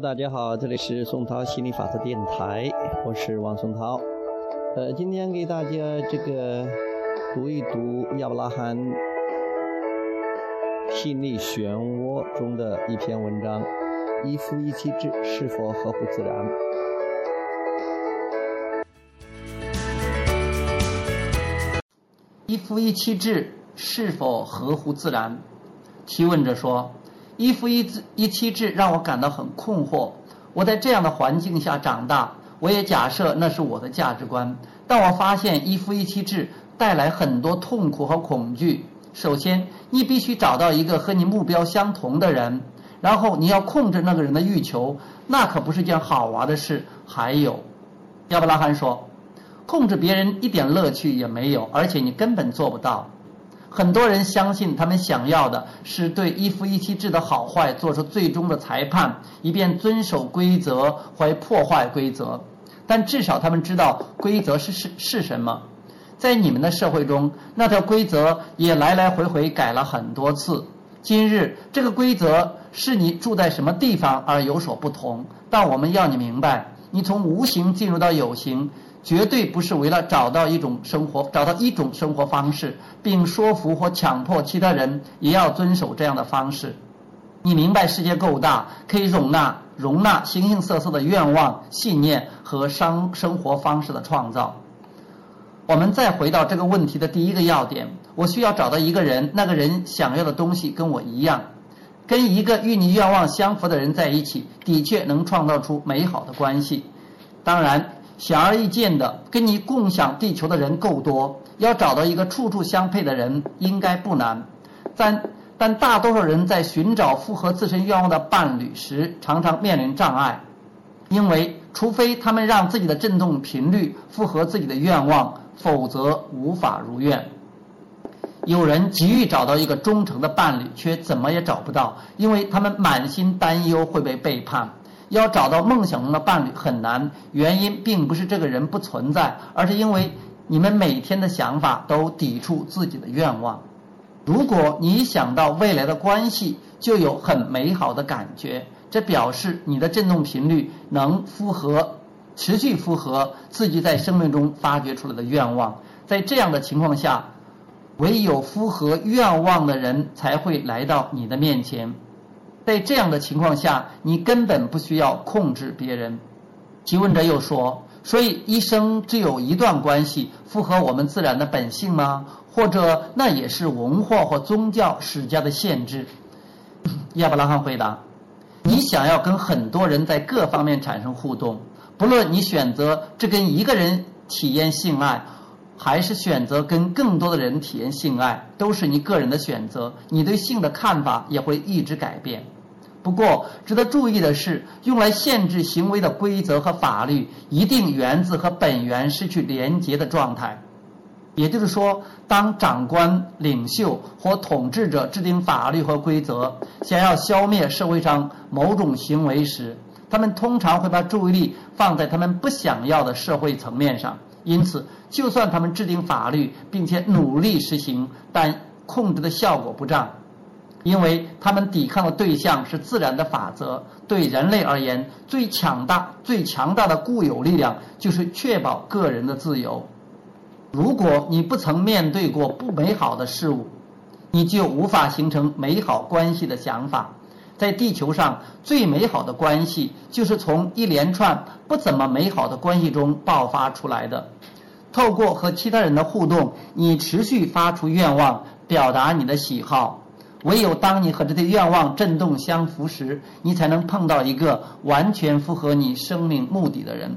大家好，这里是宋涛心理法则电台，我是王松涛。呃，今天给大家这个读一读亚伯拉罕心理漩涡中的一篇文章：一夫一妻制是否合乎自然？一夫一妻制是否合乎自然？提问者说。一夫一妻一妻制让我感到很困惑。我在这样的环境下长大，我也假设那是我的价值观。但我发现一夫一妻制带来很多痛苦和恐惧。首先，你必须找到一个和你目标相同的人，然后你要控制那个人的欲求，那可不是件好玩的事。还有，亚伯拉罕说，控制别人一点乐趣也没有，而且你根本做不到。很多人相信他们想要的是对一夫一妻制的好坏做出最终的裁判，以便遵守规则或破坏规则。但至少他们知道规则是是是什么。在你们的社会中，那条规则也来来回回改了很多次。今日这个规则是你住在什么地方而有所不同。但我们要你明白，你从无形进入到有形。绝对不是为了找到一种生活，找到一种生活方式，并说服或强迫其他人也要遵守这样的方式。你明白世界够大，可以容纳容纳形形色色的愿望、信念和生生活方式的创造。我们再回到这个问题的第一个要点：我需要找到一个人，那个人想要的东西跟我一样，跟一个与你愿望相符的人在一起，的确能创造出美好的关系。当然。显而易见的，跟你共享地球的人够多，要找到一个处处相配的人应该不难。但但大多数人在寻找符合自身愿望的伴侣时，常常面临障碍，因为除非他们让自己的振动频率符合自己的愿望，否则无法如愿。有人急于找到一个忠诚的伴侣，却怎么也找不到，因为他们满心担忧会被背叛。要找到梦想中的伴侣很难，原因并不是这个人不存在，而是因为你们每天的想法都抵触自己的愿望。如果你想到未来的关系就有很美好的感觉，这表示你的振动频率能符合、持续符合自己在生命中发掘出来的愿望。在这样的情况下，唯有符合愿望的人才会来到你的面前。在这样的情况下，你根本不需要控制别人。提问者又说：“所以一生只有一段关系，符合我们自然的本性吗？或者那也是文化或宗教施加的限制？” 亚伯拉罕回答：“你想要跟很多人在各方面产生互动，不论你选择只跟一个人体验性爱，还是选择跟更多的人体验性爱，都是你个人的选择。你对性的看法也会一直改变。”不过，值得注意的是，用来限制行为的规则和法律，一定源自和本源失去连结的状态。也就是说，当长官、领袖或统治者制定法律和规则，想要消灭社会上某种行为时，他们通常会把注意力放在他们不想要的社会层面上。因此，就算他们制定法律并且努力实行，但控制的效果不彰。因为他们抵抗的对象是自然的法则，对人类而言，最强大、最强大的固有力量就是确保个人的自由。如果你不曾面对过不美好的事物，你就无法形成美好关系的想法。在地球上，最美好的关系就是从一连串不怎么美好的关系中爆发出来的。透过和其他人的互动，你持续发出愿望，表达你的喜好。唯有当你和这些愿望振动相符时，你才能碰到一个完全符合你生命目的的人。